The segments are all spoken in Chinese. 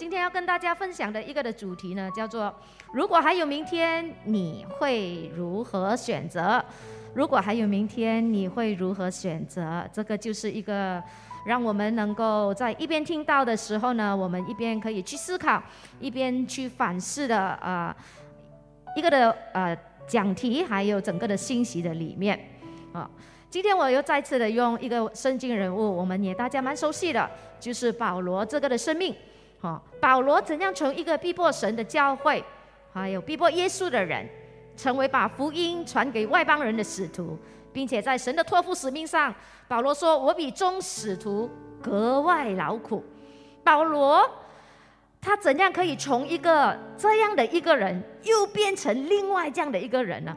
今天要跟大家分享的一个的主题呢，叫做“如果还有明天，你会如何选择？”如果还有明天，你会如何选择？这个就是一个让我们能够在一边听到的时候呢，我们一边可以去思考，一边去反思的呃一个的呃讲题，还有整个的信息的里面啊。今天我又再次的用一个圣经人物，我们也大家蛮熟悉的，就是保罗这个的生命。好，保罗怎样从一个逼迫神的教会，还有逼迫耶稣的人，成为把福音传给外邦人的使徒，并且在神的托付使命上，保罗说：“我比众使徒格外劳苦。”保罗他怎样可以从一个这样的一个人，又变成另外这样的一个人呢？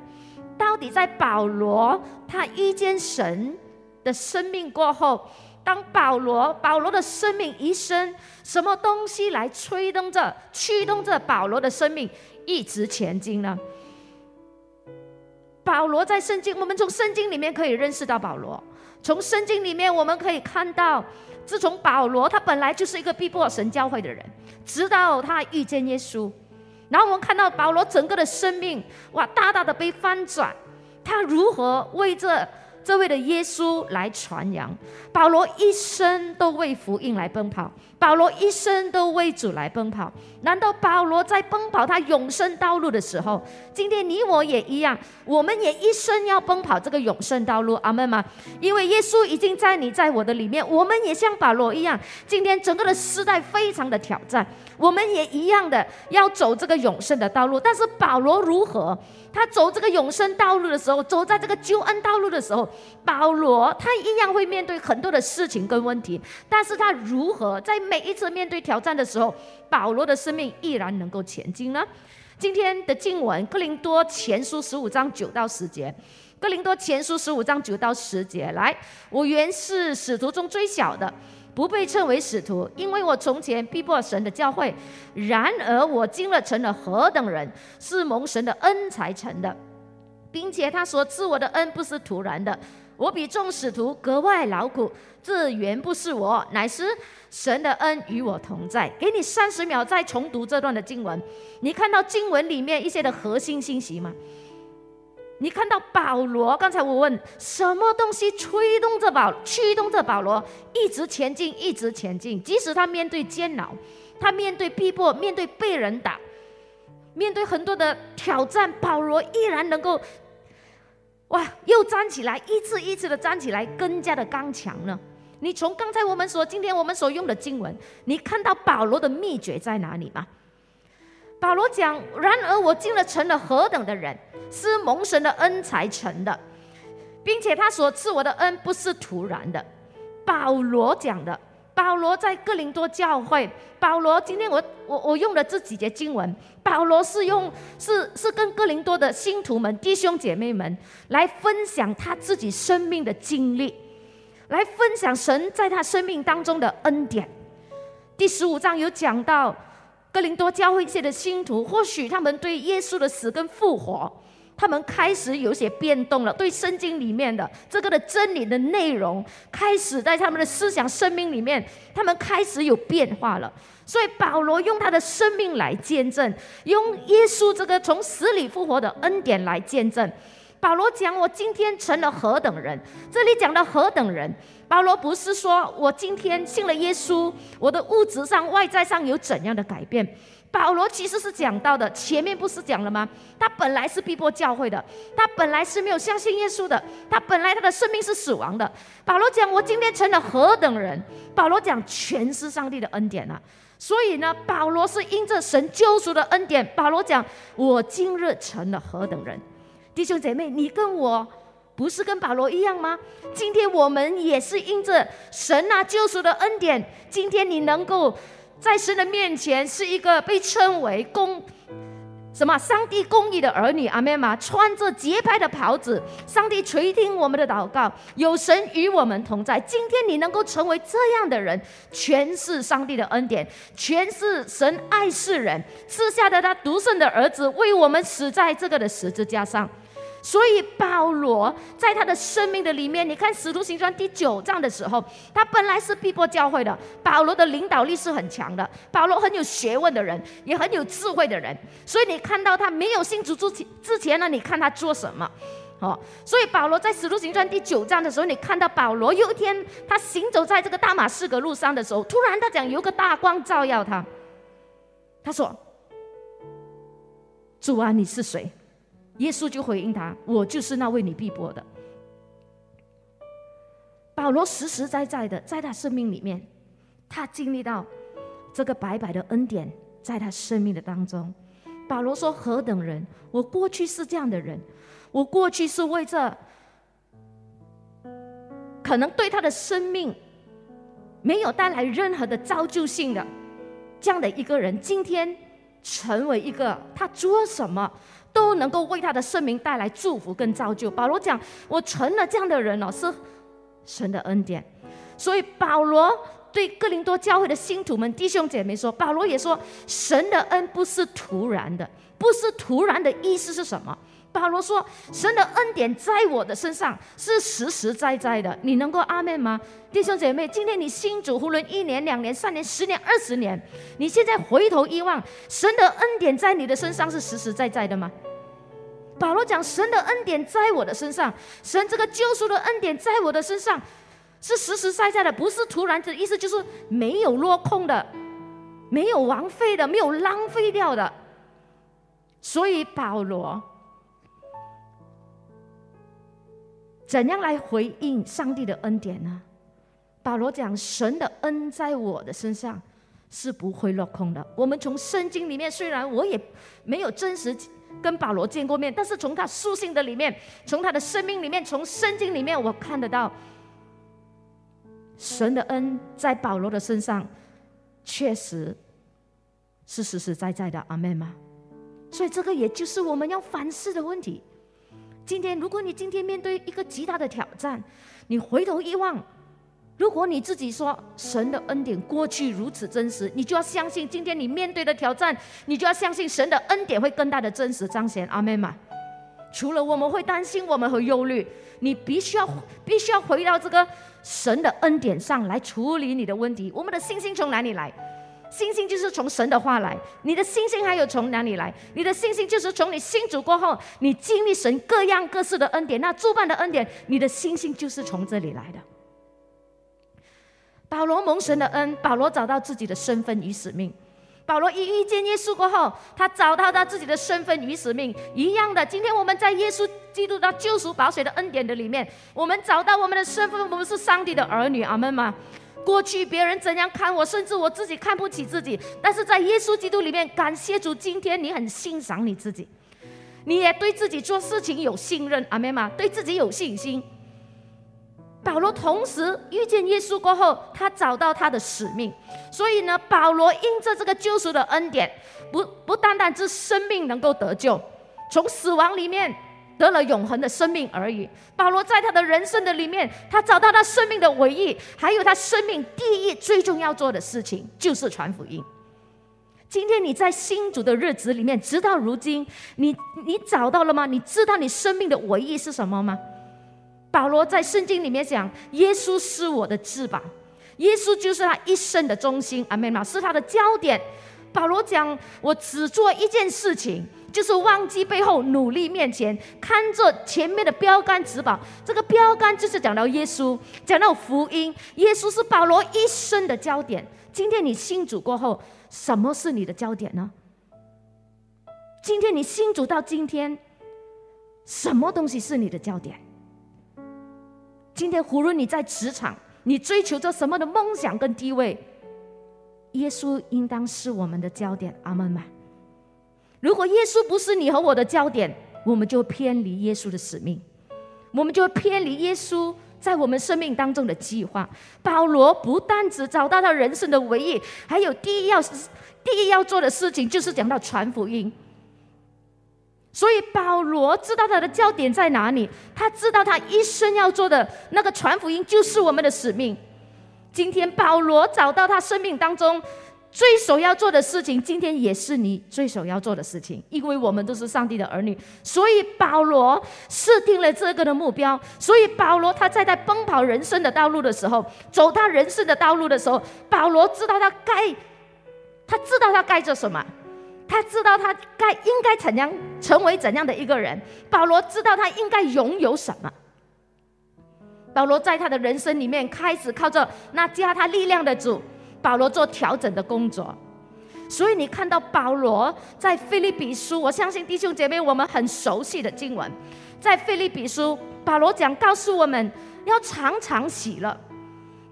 到底在保罗他遇见神的生命过后？当保罗保罗的生命一生，什么东西来催动着、驱动着保罗的生命一直前进呢？保罗在圣经，我们从圣经里面可以认识到保罗。从圣经里面我们可以看到，自从保罗他本来就是一个逼迫神教会的人，直到他遇见耶稣，然后我们看到保罗整个的生命哇，大大的被翻转，他如何为这。这位的耶稣来传扬，保罗一生都为福音来奔跑，保罗一生都为主来奔跑。难道保罗在奔跑他永生道路的时候，今天你我也一样，我们也一生要奔跑这个永生道路？阿门吗？因为耶稣已经在你在我的里面，我们也像保罗一样，今天整个的时代非常的挑战，我们也一样的要走这个永生的道路。但是保罗如何？他走这个永生道路的时候，走在这个救恩道路的时候，保罗他一样会面对很多的事情跟问题，但是他如何在每一次面对挑战的时候，保罗的生命依然能够前进呢？今天的经文《哥林多前书》十五章九到十节，《哥林多前书》十五章九到十节，来，我原是使徒中最小的。不被称为使徒，因为我从前逼迫神的教会；然而我今了成了何等人，是蒙神的恩才成的，并且他所赐我的恩不是突然的。我比众使徒格外劳苦，这原不是我，乃是神的恩与我同在。给你三十秒再重读这段的经文，你看到经文里面一些的核心信息吗？你看到保罗？刚才我问什么东西推动着保、驱动着保罗一直前进，一直前进。即使他面对煎熬，他面对逼迫，面对被人打，面对很多的挑战，保罗依然能够哇，又站起来，一次一次的站起来，更加的刚强呢。你从刚才我们所今天我们所用的经文，你看到保罗的秘诀在哪里吗？保罗讲：然而我进了成了何等的人。是蒙神的恩才成的，并且他所赐我的恩不是突然的。保罗讲的，保罗在哥林多教会，保罗今天我我我用了这几节经文，保罗是用是是跟哥林多的信徒们弟兄姐妹们来分享他自己生命的经历，来分享神在他生命当中的恩典。第十五章有讲到哥林多教会界的信徒，或许他们对耶稣的死跟复活。他们开始有些变动了，对圣经里面的这个的真理的内容，开始在他们的思想生命里面，他们开始有变化了。所以保罗用他的生命来见证，用耶稣这个从死里复活的恩典来见证。保罗讲：“我今天成了何等人？”这里讲的何等人，保罗不是说我今天信了耶稣，我的物质上、外在上有怎样的改变。保罗其实是讲到的，前面不是讲了吗？他本来是逼迫教会的，他本来是没有相信耶稣的，他本来他的生命是死亡的。保罗讲：“我今天成了何等人？”保罗讲：“全是上帝的恩典啊！”所以呢，保罗是因着神救赎的恩典。保罗讲：“我今日成了何等人？”弟兄姐妹，你跟我不是跟保罗一样吗？今天我们也是因着神啊救赎的恩典，今天你能够。在神的面前是一个被称为公什么上帝公义的儿女，阿妹吗？穿着洁白的袍子，上帝垂听我们的祷告，有神与我们同在。今天你能够成为这样的人，全是上帝的恩典，全是神爱世人赐下的他独生的儿子为我们死在这个的十字架上。所以保罗在他的生命的里面，你看《使徒行传》第九章的时候，他本来是逼迫教会的。保罗的领导力是很强的，保罗很有学问的人，也很有智慧的人。所以你看到他没有信主之前之前呢，你看他做什么？哦，所以保罗在《使徒行传》第九章的时候，你看到保罗有一天他行走在这个大马士革路上的时候，突然他讲有个大光照耀他，他说：“主啊，你是谁？”耶稣就回应他：“我就是那为你逼迫的。”保罗实实在在的在他生命里面，他经历到这个白白的恩典在他生命的当中。保罗说：“何等人！我过去是这样的人，我过去是为这可能对他的生命没有带来任何的造就性的这样的一个人，今天成为一个他做什么？”都能够为他的生命带来祝福跟造就。保罗讲：“我成了这样的人哦，是神的恩典。”所以保罗对哥林多教会的信徒们、弟兄姐妹说：“保罗也说，神的恩不是突然的，不是突然的意思是什么？”保罗说：“神的恩典在我的身上是实实在在的。”你能够阿门吗，弟兄姐妹？今天你信主，胡伦一年、两年、三年、十年、二十年，你现在回头一望，神的恩典在你的身上是实实在在的吗？保罗讲：“神的恩典在我的身上，神这个救赎的恩典在我的身上是实实在在的，不是突然的意思，就是没有落空的，没有枉费的，没有浪费掉的。”所以保罗。怎样来回应上帝的恩典呢？保罗讲：“神的恩在我的身上是不会落空的。”我们从圣经里面，虽然我也没有真实跟保罗见过面，但是从他书信的里面，从他的生命里面，从圣经里面，我看得到神的恩在保罗的身上确实是实实在在的。阿门吗？所以这个也就是我们要反思的问题。今天，如果你今天面对一个极大的挑战，你回头一望，如果你自己说神的恩典过去如此真实，你就要相信今天你面对的挑战，你就要相信神的恩典会更大的真实彰显。阿门嘛。除了我们会担心，我们会忧虑，你必须要必须要回到这个神的恩典上来处理你的问题。我们的信心从哪里来？信心就是从神的话来，你的信心还有从哪里来？你的信心就是从你信主过后，你经历神各样各式的恩典，那诸般的恩典，你的信心就是从这里来的。保罗蒙神的恩，保罗找到自己的身份与使命。保罗一遇见耶稣过后，他找到他自己的身份与使命一样的。今天我们在耶稣基督的救赎、保水的恩典的里面，我们找到我们的身份，我们是上帝的儿女。阿门吗？过去别人怎样看我，甚至我自己看不起自己，但是在耶稣基督里面，感谢主，今天你很欣赏你自己，你也对自己做事情有信任，阿门吗？对自己有信心。保罗同时遇见耶稣过后，他找到他的使命，所以呢，保罗因着这个救赎的恩典，不不单单是生命能够得救，从死亡里面。得了永恒的生命而已。保罗在他的人生的里面，他找到他生命的唯一，还有他生命第一最重要做的事情，就是传福音。今天你在新主的日子里面，直到如今，你你找到了吗？你知道你生命的唯一是什么吗？保罗在圣经里面讲，耶稣是我的翅膀，耶稣就是他一生的中心，阿门吗？是他的焦点。保罗讲，我只做一件事情。就是忘记背后，努力面前，看着前面的标杆指宝。这个标杆就是讲到耶稣，讲到福音。耶稣是保罗一生的焦点。今天你信主过后，什么是你的焦点呢？今天你信主到今天，什么东西是你的焦点？今天无论你在职场，你追求着什么的梦想跟地位，耶稣应当是我们的焦点。阿门吗？如果耶稣不是你和我的焦点，我们就偏离耶稣的使命，我们就偏离耶稣在我们生命当中的计划。保罗不但只找到他人生的唯一，还有第一要第一要做的事情，就是讲到传福音。所以保罗知道他的焦点在哪里，他知道他一生要做的那个传福音，就是我们的使命。今天保罗找到他生命当中。最首要做的事情，今天也是你最首要做的事情，因为我们都是上帝的儿女，所以保罗设定了这个的目标。所以保罗他在他奔跑人生的道路的时候，走他人生的道路的时候，保罗知道他该，他知道他该做什么，他知道他该应该怎样成为怎样的一个人。保罗知道他应该拥有什么。保罗在他的人生里面开始靠着那加他力量的主。保罗做调整的工作，所以你看到保罗在菲利比书，我相信弟兄姐妹我们很熟悉的经文，在菲利比书，保罗讲告诉我们要常常喜乐。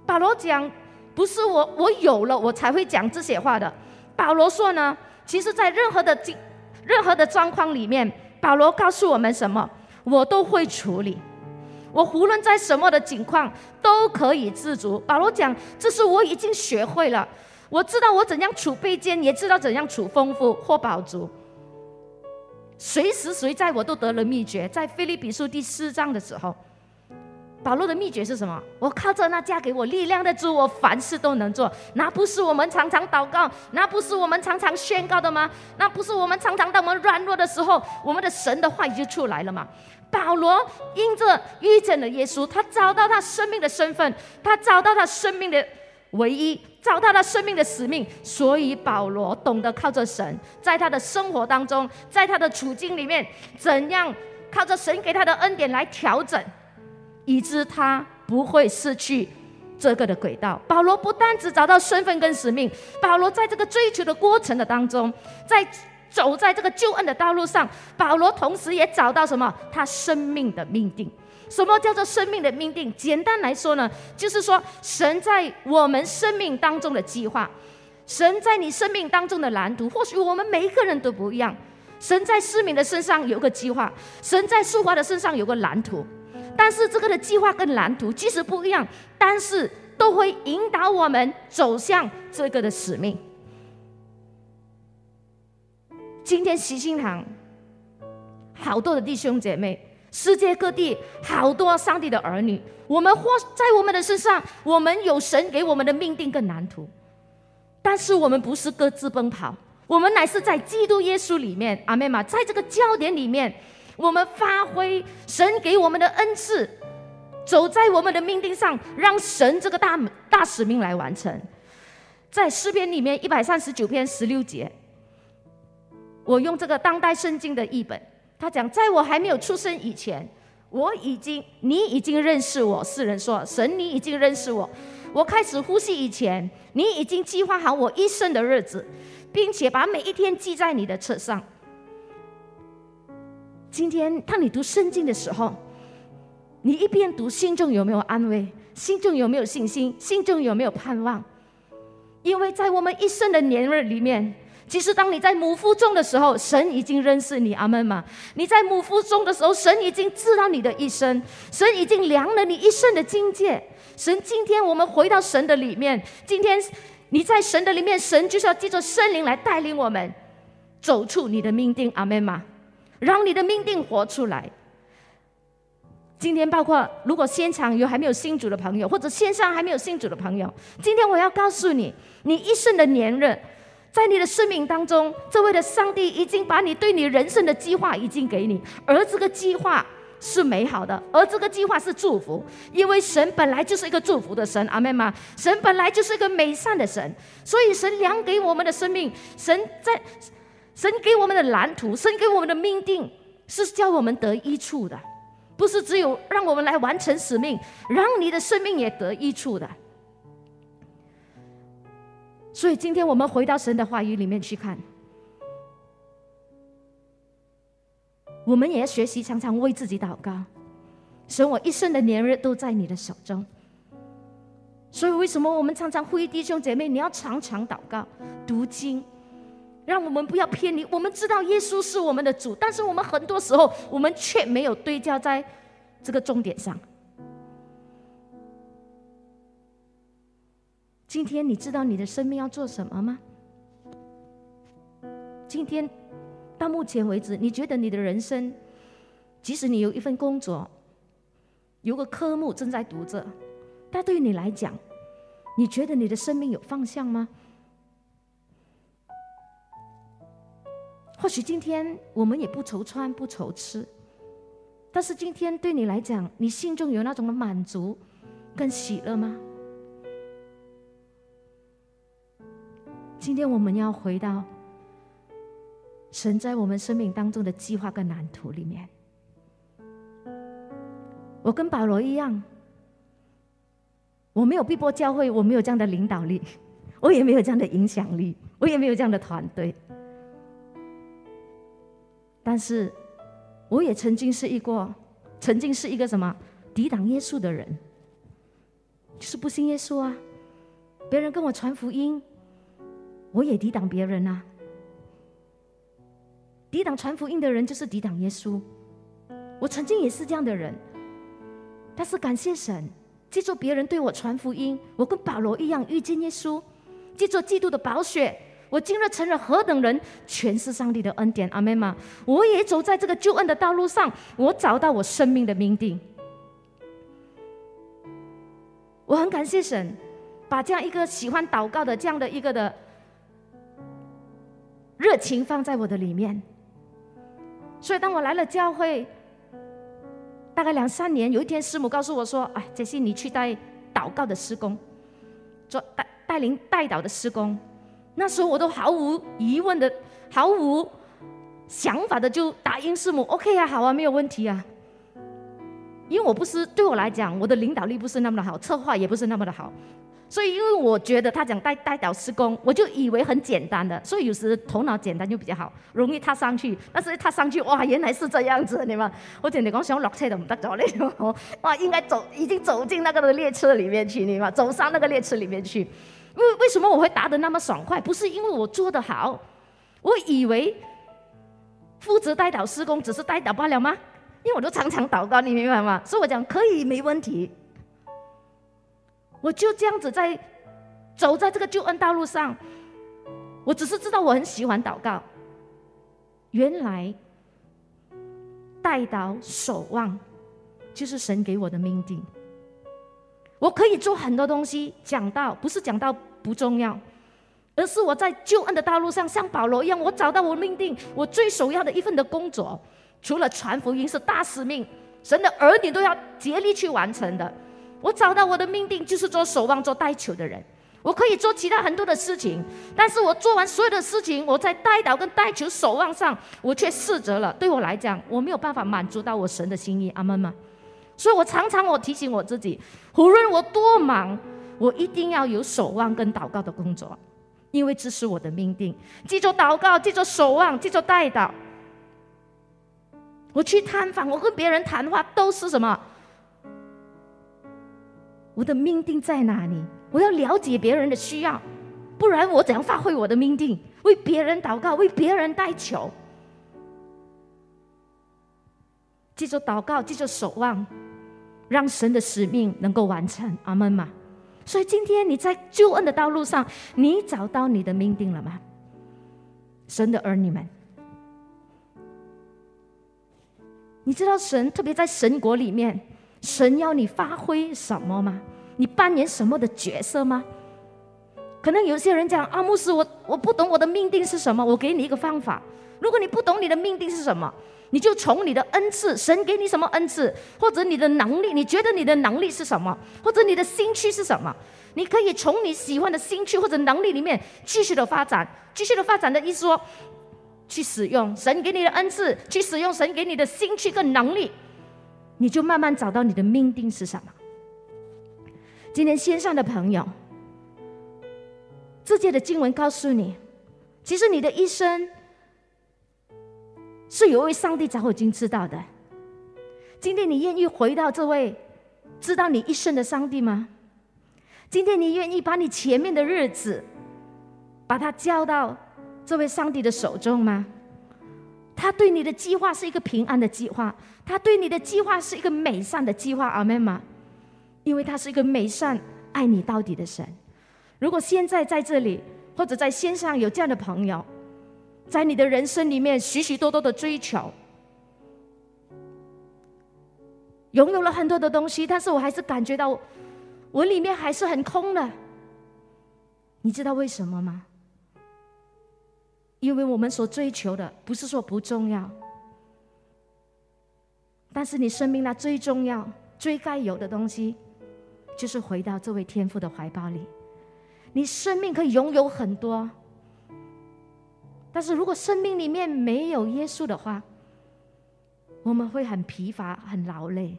保罗讲不是我我有了我才会讲这些话的。保罗说呢，其实在任何的经任何的状况里面，保罗告诉我们什么，我都会处理。我无论在什么的境况都可以自足。保罗讲，这是我已经学会了。我知道我怎样储备坚，也知道怎样储丰富或饱足。随时随在我都得了秘诀。在菲利比书第四章的时候，保罗的秘诀是什么？我靠着那加给我力量的主，我凡事都能做。那不是我们常常祷告，那不是我们常常宣告的吗？那不是我们常常当我们软弱的时候，我们的神的话语就出来了吗？保罗因着遇见了耶稣，他找到他生命的身份，他找到他生命的唯一，找到他生命的使命。所以保罗懂得靠着神，在他的生活当中，在他的处境里面，怎样靠着神给他的恩典来调整，以致他不会失去这个的轨道。保罗不单只找到身份跟使命，保罗在这个追求的过程的当中，在。走在这个救恩的道路上，保罗同时也找到什么？他生命的命定。什么叫做生命的命定？简单来说呢，就是说神在我们生命当中的计划，神在你生命当中的蓝图。或许我们每一个人都不一样。神在思敏的身上有个计划，神在素华的身上有个蓝图。但是这个的计划跟蓝图即使不一样，但是都会引导我们走向这个的使命。今天喜心堂好多的弟兄姐妹，世界各地好多上帝的儿女，我们或在我们的身上，我们有神给我们的命定跟蓝图，但是我们不是各自奔跑，我们乃是在基督耶稣里面，阿妹嘛，在这个焦点里面，我们发挥神给我们的恩赐，走在我们的命定上，让神这个大大使命来完成。在诗篇里面一百三十九篇十六节。我用这个当代圣经的译本，他讲，在我还没有出生以前，我已经，你已经认识我。世人说，神，你已经认识我。我开始呼吸以前，你已经计划好我一生的日子，并且把每一天记在你的册上。今天当你读圣经的时候，你一边读，心中有没有安慰？心中有没有信心？心中有没有盼望？因为在我们一生的年日里面。其实，当你在母腹中的时候，神已经认识你，阿门吗？你在母腹中的时候，神已经知道你的一生，神已经量了你一生的境界。神，今天我们回到神的里面，今天你在神的里面，神就是要借着圣灵来带领我们走出你的命定，阿门吗？让你的命定活出来。今天，包括如果现场有还没有信主的朋友，或者线上还没有信主的朋友，今天我要告诉你，你一生的年日。在你的生命当中，这位的上帝已经把你对你人生的计划已经给你，而这个计划是美好的，而这个计划是祝福，因为神本来就是一个祝福的神，阿妹吗？神本来就是一个美善的神，所以神量给我们的生命，神在神给我们的蓝图，神给我们的命定，是叫我们得益处的，不是只有让我们来完成使命，让你的生命也得益处的。所以，今天我们回到神的话语里面去看，我们也要学习常常为自己祷告。神，我一生的年日都在你的手中。所以，为什么我们常常呼吁弟兄姐妹，你要常常祷告、读经，让我们不要偏离。我们知道耶稣是我们的主，但是我们很多时候，我们却没有对焦在这个重点上。今天你知道你的生命要做什么吗？今天，到目前为止，你觉得你的人生，即使你有一份工作，有个科目正在读着，但对于你来讲，你觉得你的生命有方向吗？或许今天我们也不愁穿不愁吃，但是今天对你来讲，你心中有那种的满足跟喜乐吗？今天我们要回到神在我们生命当中的计划跟蓝图里面。我跟保罗一样，我没有碧波教会，我没有这样的领导力，我也没有这样的影响力，我也没有这样的团队。但是，我也曾经是一个，曾经是一个什么抵挡耶稣的人，就是不信耶稣啊。别人跟我传福音，我也抵挡别人啊。抵挡传福音的人就是抵挡耶稣。我曾经也是这样的人。但是感谢神，记住别人对我传福音，我跟保罗一样遇见耶稣，记住基督的宝血，我今日成了何等人，全是上帝的恩典，阿门吗？我也走在这个救恩的道路上，我找到我生命的命定。我很感谢神，把这样一个喜欢祷告的这样的一个的热情放在我的里面，所以当我来了教会。大概两三年，有一天师母告诉我说：“哎，杰西，你去带祷告的施工，做带带领带导的施工。”那时候我都毫无疑问的、毫无想法的就答应师母：“OK 啊，好啊，没有问题啊。”因为我不是对我来讲，我的领导力不是那么的好，策划也不是那么的好。所以，因为我觉得他讲带带导施工，我就以为很简单的，所以有时头脑简单就比较好，容易踏上去。但是踏上去，哇，原来是这样子，你们，我听你讲想落车都唔得咗咧，哇，应该走，已经走进那个的列车里面去，你们走上那个列车里面去。为为什么我会答得那么爽快？不是因为我做得好，我以为负责带导施工只是带导罢了吗？因为我都常常祷告，你明白吗？所以我讲可以，没问题。我就这样子在走在这个救恩道路上，我只是知道我很喜欢祷告。原来带祷守望就是神给我的命定。我可以做很多东西，讲到不是讲到不重要，而是我在救恩的道路上像保罗一样，我找到我命定，我最首要的一份的工作，除了传福音是大使命，神的儿女都要竭力去完成的。我找到我的命定，就是做守望、做带球的人。我可以做其他很多的事情，但是我做完所有的事情，我在带导跟带球、守望上，我却失责了。对我来讲，我没有办法满足到我神的心意。阿门吗？所以我常常我提醒我自己，无论我多忙，我一定要有守望跟祷告的工作，因为这是我的命定。记住祷告，记住守望，记住带导。我去探访，我跟别人谈话都是什么？我的命定在哪里？我要了解别人的需要，不然我怎样发挥我的命定？为别人祷告，为别人代求。记住祷告，记住守望，让神的使命能够完成。阿门嘛。所以今天你在救恩的道路上，你找到你的命定了吗？神的儿女们，你知道神特别在神国里面。神要你发挥什么吗？你扮演什么的角色吗？可能有些人讲阿牧师，我我不懂我的命定是什么。我给你一个方法，如果你不懂你的命定是什么，你就从你的恩赐，神给你什么恩赐，或者你的能力，你觉得你的能力是什么，或者你的兴趣是什么，你可以从你喜欢的兴趣或者能力里面继续的发展，继续的发展的意思说，去使用神给你的恩赐，去使用神给你的兴趣跟能力。你就慢慢找到你的命定是什么。今天线上的朋友，这届的经文告诉你，其实你的一生是有位上帝早已经知道的。今天你愿意回到这位知道你一生的上帝吗？今天你愿意把你前面的日子，把它交到这位上帝的手中吗？他对你的计划是一个平安的计划，他对你的计划是一个美善的计划，阿门吗？因为他是一个美善、爱你到底的神。如果现在在这里或者在线上有这样的朋友，在你的人生里面许许多多的追求，拥有了很多的东西，但是我还是感觉到我里面还是很空的。你知道为什么吗？因为我们所追求的不是说不重要，但是你生命那最重要、最该有的东西，就是回到这位天父的怀抱里。你生命可以拥有很多，但是如果生命里面没有耶稣的话，我们会很疲乏、很劳累。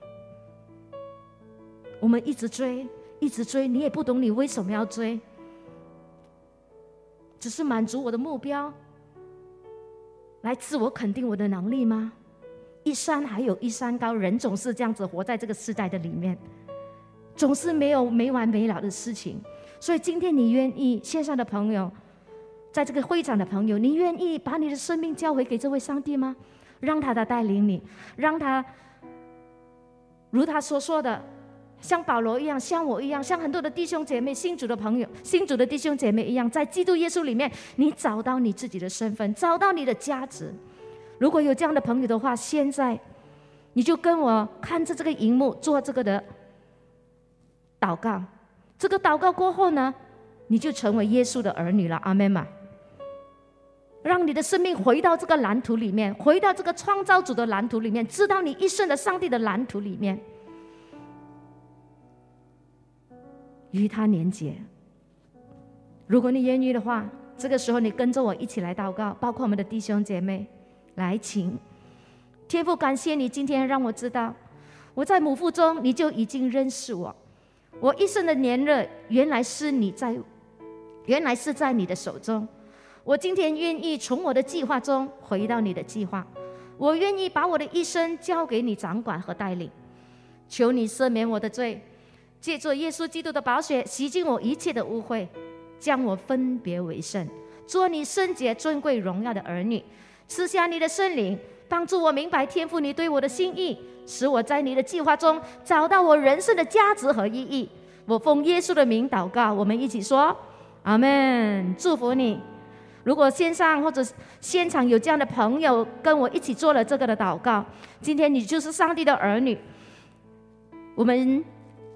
我们一直追，一直追，你也不懂你为什么要追，只是满足我的目标，来自我肯定我的能力吗？一山还有一山高，人总是这样子活在这个时代的里面，总是没有没完没了的事情。所以今天你愿意线上的朋友，在这个会场的朋友，你愿意把你的生命交回给这位上帝吗？让他的带领你，让他如他所说的，像保罗一样，像我一样，像很多的弟兄姐妹、新主的朋友、新主的弟兄姐妹一样，在基督耶稣里面，你找到你自己的身份，找到你的价值。如果有这样的朋友的话，现在你就跟我看着这个荧幕做这个的祷告。这个祷告过后呢，你就成为耶稣的儿女了，阿门嘛。让你的生命回到这个蓝图里面，回到这个创造主的蓝图里面，知道你一生的上帝的蓝图里面，与他连接。如果你愿意的话，这个时候你跟着我一起来祷告，包括我们的弟兄姐妹，来请天父感谢你今天让我知道，我在母腹中你就已经认识我。我一生的年日，原来是你在，原来是在你的手中。我今天愿意从我的计划中回到你的计划，我愿意把我的一生交给你掌管和带领。求你赦免我的罪，借助耶稣基督的宝血洗净我一切的污秽，将我分别为圣，做你圣洁、尊贵、荣耀的儿女。赐下你的圣灵，帮助我明白天赋你对我的心意。使我在你的计划中找到我人生的价值和意义。我奉耶稣的名祷告，我们一起说阿门。祝福你。如果线上或者现场有这样的朋友跟我一起做了这个的祷告，今天你就是上帝的儿女。我们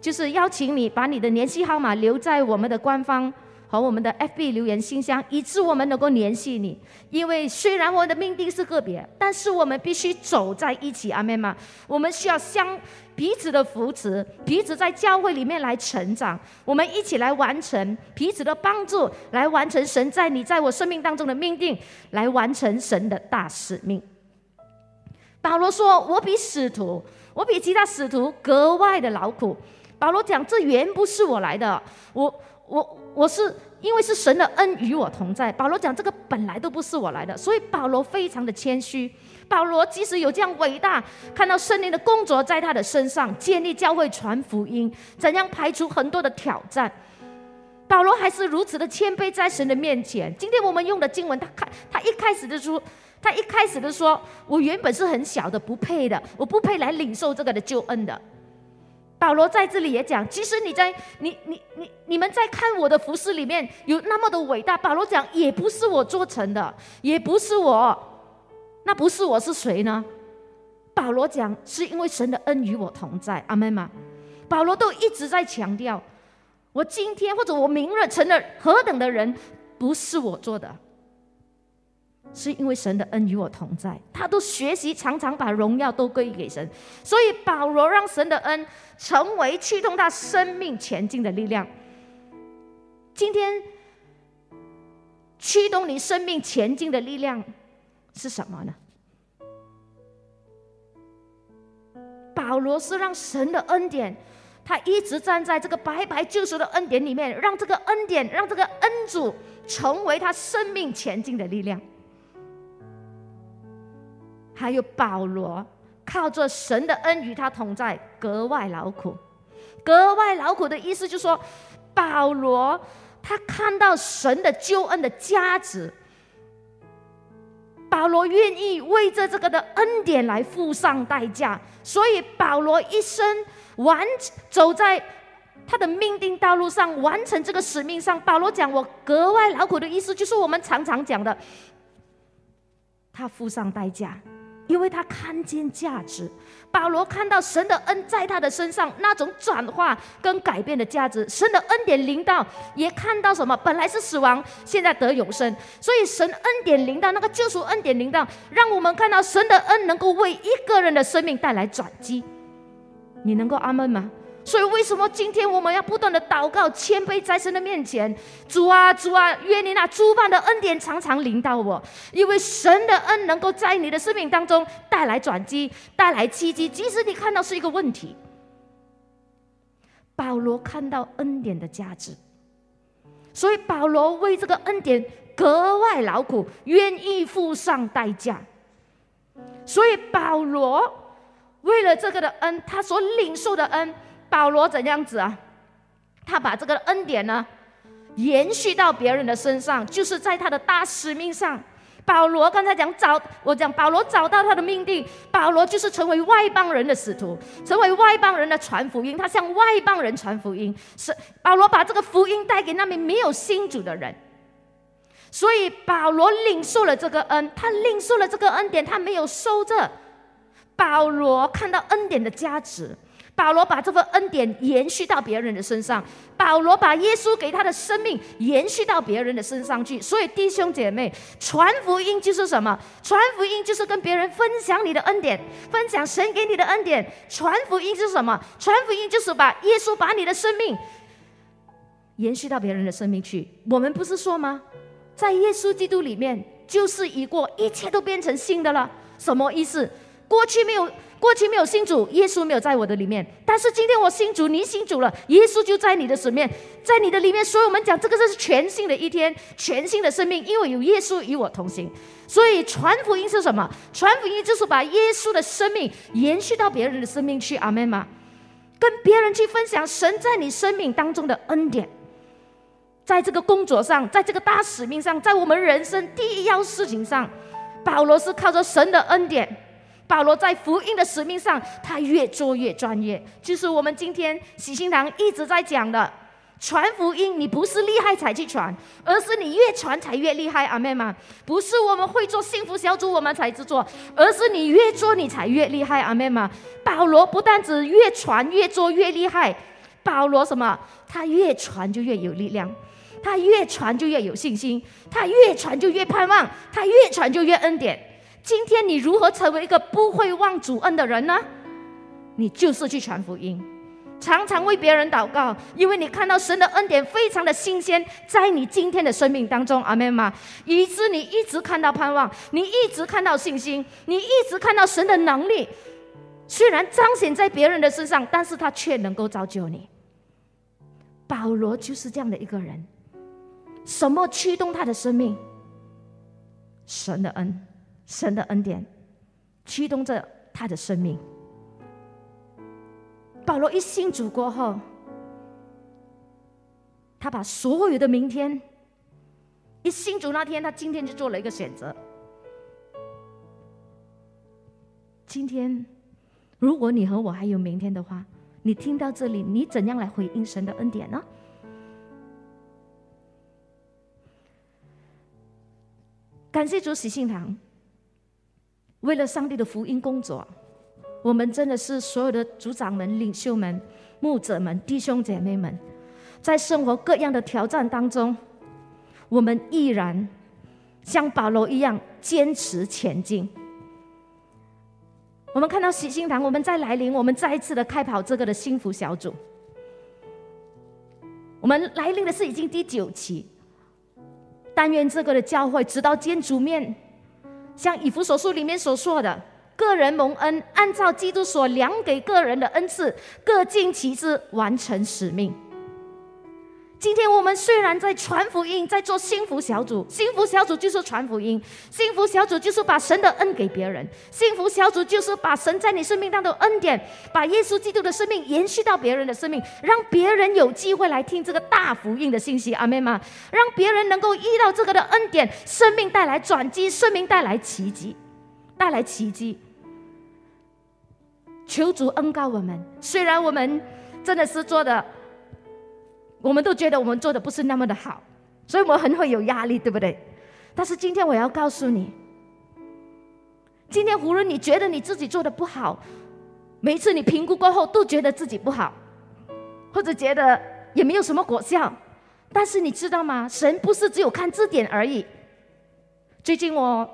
就是邀请你把你的联系号码留在我们的官方。和我们的 FB 留言信箱，以致我们能够联系你。因为虽然我们的命定是个别，但是我们必须走在一起，阿妹吗？我们需要相彼此的扶持，彼此在教会里面来成长。我们一起来完成彼此的帮助，来完成神在你在我生命当中的命定，来完成神的大使命。保罗说：“我比使徒，我比其他使徒格外的劳苦。”保罗讲：“这原不是我来的，我。”我我是因为是神的恩与我同在。保罗讲这个本来都不是我来的，所以保罗非常的谦虚。保罗即使有这样伟大，看到圣灵的工作在他的身上，建立教会、传福音，怎样排除很多的挑战，保罗还是如此的谦卑在神的面前。今天我们用的经文，他看他一开始的说，他一开始的说，我原本是很小的，不配的，我不配来领受这个的救恩的。保罗在这里也讲，其实你在你你你你们在看我的服饰里面有那么的伟大。保罗讲，也不是我做成的，也不是我，那不是我是谁呢？保罗讲，是因为神的恩与我同在，阿门吗？保罗都一直在强调，我今天或者我明日成了何等的人，不是我做的。是因为神的恩与我同在，他都学习常常把荣耀都归给神，所以保罗让神的恩成为驱动他生命前进的力量。今天驱动你生命前进的力量是什么呢？保罗是让神的恩典，他一直站在这个白白救赎的恩典里面，让这个恩典，让这个恩主成为他生命前进的力量。还有保罗，靠着神的恩与他同在，格外劳苦。格外劳苦的意思就是说，保罗他看到神的救恩的价值，保罗愿意为着这个的恩典来付上代价。所以保罗一生完走在他的命定道路上，完成这个使命上。保罗讲我格外劳苦的意思，就是我们常常讲的，他付上代价。因为他看见价值。保罗看到神的恩在他的身上那种转化跟改变的价值，神的恩典临到，也看到什么？本来是死亡，现在得永生。所以神恩典临到，那个救赎恩典临到，让我们看到神的恩能够为一个人的生命带来转机。你能够阿门吗？所以，为什么今天我们要不断的祷告、谦卑在神的面前？主啊，主啊，愿你那诸般的恩典常常临到我，因为神的恩能够在你的生命当中带来转机、带来奇迹。即使你看到是一个问题，保罗看到恩典的价值，所以保罗为这个恩典格外劳苦，愿意付上代价。所以保罗为了这个的恩，他所领受的恩。保罗怎样子啊？他把这个恩典呢，延续到别人的身上，就是在他的大使命上。保罗刚才讲找我讲，保罗找到他的命定，保罗就是成为外邦人的使徒，成为外邦人的传福音。他向外邦人传福音，是保罗把这个福音带给那名没有信主的人。所以保罗领受了这个恩，他领受了这个恩典，他没有收着。保罗看到恩典的价值。保罗把这份恩典延续到别人的身上，保罗把耶稣给他的生命延续到别人的身上去。所以弟兄姐妹，传福音就是什么？传福音就是跟别人分享你的恩典，分享神给你的恩典。传福音是什么？传福音就是把耶稣把你的生命延续到别人的生命去。我们不是说吗？在耶稣基督里面，就是已过，一切都变成新的了。什么意思？过去没有。过去没有信主，耶稣没有在我的里面。但是今天我信主，你信主了，耶稣就在你的里面，在你的里面。所以我们讲这个这是全新的一天，全新的生命，因为有耶稣与我同行。所以传福音是什么？传福音就是把耶稣的生命延续到别人的生命去。阿门吗？跟别人去分享神在你生命当中的恩典，在这个工作上，在这个大使命上，在我们人生第一要事情上，保罗是靠着神的恩典。保罗在福音的使命上，他越做越专业。就是我们今天喜心堂一直在讲的，传福音，你不是厉害才去传，而是你越传才越厉害。阿妹吗？不是我们会做幸福小组，我们才去做，而是你越做你才越厉害。阿妹吗？保罗不但只越传越做越厉害，保罗什么？他越传就越有力量，他越传就越有信心，他越传就越盼望，他越传就越恩典。今天你如何成为一个不会忘主恩的人呢？你就是去传福音，常常为别人祷告，因为你看到神的恩典非常的新鲜，在你今天的生命当中，阿门吗？以致你一直看到盼望，你一直看到信心，你一直看到神的能力，虽然彰显在别人的身上，但是他却能够造就你。保罗就是这样的一个人，什么驱动他的生命？神的恩。神的恩典驱动着他的生命。保罗一信主过后，他把所有的明天，一信主那天，他今天就做了一个选择。今天，如果你和我还有明天的话，你听到这里，你怎样来回应神的恩典呢？感谢主喜信堂。为了上帝的福音工作，我们真的是所有的组长们、领袖们、牧者们、弟兄姐妹们，在生活各样的挑战当中，我们依然像保罗一样坚持前进。我们看到喜心堂，我们在来临，我们再一次的开跑这个的幸福小组。我们来临的是已经第九期，但愿这个的教会直到见主面。像以弗所书里面所说的，个人蒙恩，按照基督所量给个人的恩赐，各尽其职，完成使命。今天我们虽然在传福音，在做幸福小组，幸福小组就是传福音，幸福小组就是把神的恩给别人，幸福小组就是把神在你生命当中的恩典，把耶稣基督的生命延续到别人的生命，让别人有机会来听这个大福音的信息，阿妹吗？让别人能够遇到这个的恩典，生命带来转机，生命带来奇迹，带来奇迹。求主恩告我们，虽然我们真的是做的。我们都觉得我们做的不是那么的好，所以我们很会有压力，对不对？但是今天我要告诉你，今天无论你觉得你自己做的不好，每一次你评估过后都觉得自己不好，或者觉得也没有什么果效，但是你知道吗？神不是只有看字典而已。最近我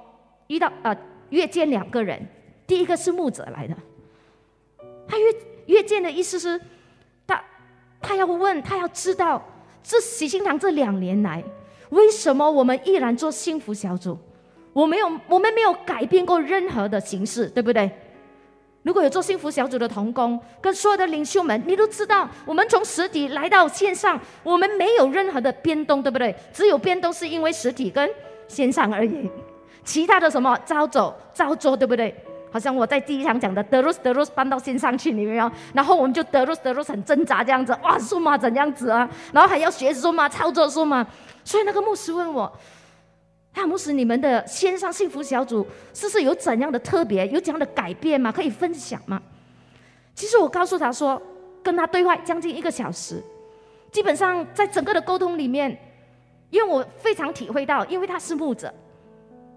遇到呃约见两个人，第一个是牧者来的，他约约见的意思是，他要问他要知道这喜心堂这两年来，为什么我们依然做幸福小组？我没有，我们没有改变过任何的形式，对不对？如果有做幸福小组的同工，跟所有的领袖们，你都知道，我们从实体来到线上，我们没有任何的变动，对不对？只有变动是因为实体跟线上而已，其他的什么照走照做，对不对？好像我在第一场讲的德鲁斯德鲁斯搬到线上去，你没有？然后我们就德鲁斯德鲁斯很挣扎这样子，哇，数码怎样子啊？然后还要学数码操作数码，所以那个牧师问我。他牧师，你们的线上幸福小组是不是有怎样的特别，有怎样的改变吗？可以分享吗？其实我告诉他说，跟他对话将近一个小时，基本上在整个的沟通里面，因为我非常体会到，因为他是牧者，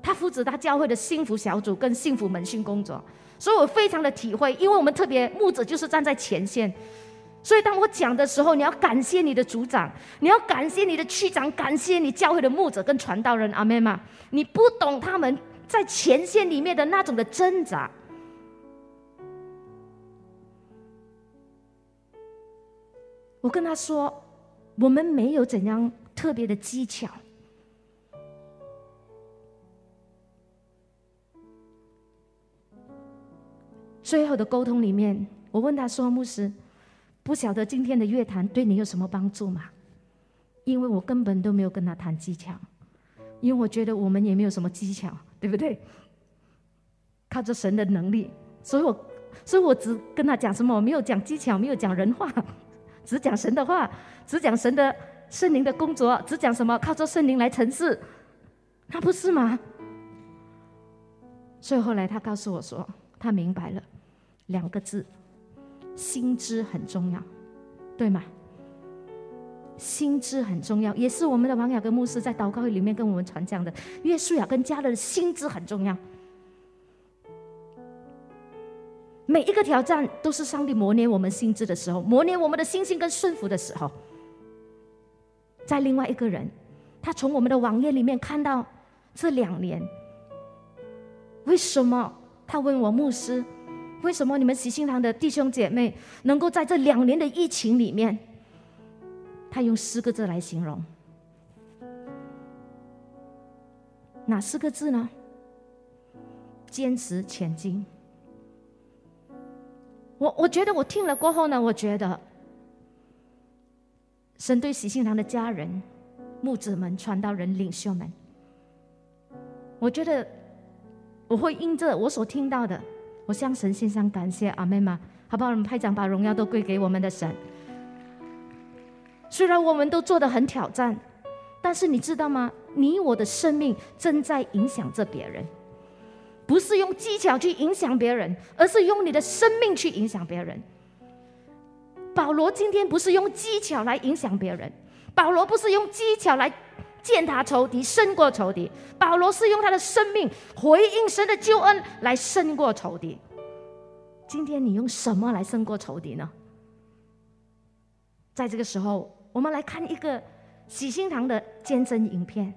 他负责他教会的幸福小组跟幸福门训工作，所以我非常的体会，因为我们特别牧者就是站在前线。所以，当我讲的时候，你要感谢你的组长，你要感谢你的区长，感谢你教会的牧者跟传道人阿妹吗？你不懂他们在前线里面的那种的挣扎。我跟他说，我们没有怎样特别的技巧。最后的沟通里面，我问他说：“牧师。”不晓得今天的乐坛对你有什么帮助吗？因为我根本都没有跟他谈技巧，因为我觉得我们也没有什么技巧，对不对？靠着神的能力，所以我，所以我只跟他讲什么？我没有讲技巧，没有讲人话，只讲神的话，只讲神的圣灵的工作，只讲什么？靠着圣灵来成事，那不是吗？所以后来他告诉我说，他明白了两个字。心知很重要，对吗？心知很重要，也是我们的王雅各牧师在祷告会里面跟我们传讲的。约书亚跟家人的心知很重要。每一个挑战都是上帝磨练我们心智的时候，磨练我们的信心跟顺服的时候。在另外一个人，他从我们的网页里面看到这两年，为什么他问我牧师？为什么你们喜信堂的弟兄姐妹能够在这两年的疫情里面，他用四个字来形容，哪四个字呢？坚持前进。我我觉得我听了过后呢，我觉得神对喜信堂的家人、牧子们、传道人、领袖们，我觉得我会因着我所听到的。我向神献上感谢，阿妹吗？好不好？我们拍掌，把荣耀都归给我们的神。虽然我们都做的很挑战，但是你知道吗？你我的生命正在影响着别人，不是用技巧去影响别人，而是用你的生命去影响别人。保罗今天不是用技巧来影响别人，保罗不是用技巧来。践踏仇敌，胜过仇敌。保罗是用他的生命回应神的救恩来胜过仇敌。今天你用什么来胜过仇敌呢？在这个时候，我们来看一个喜心堂的见证影片。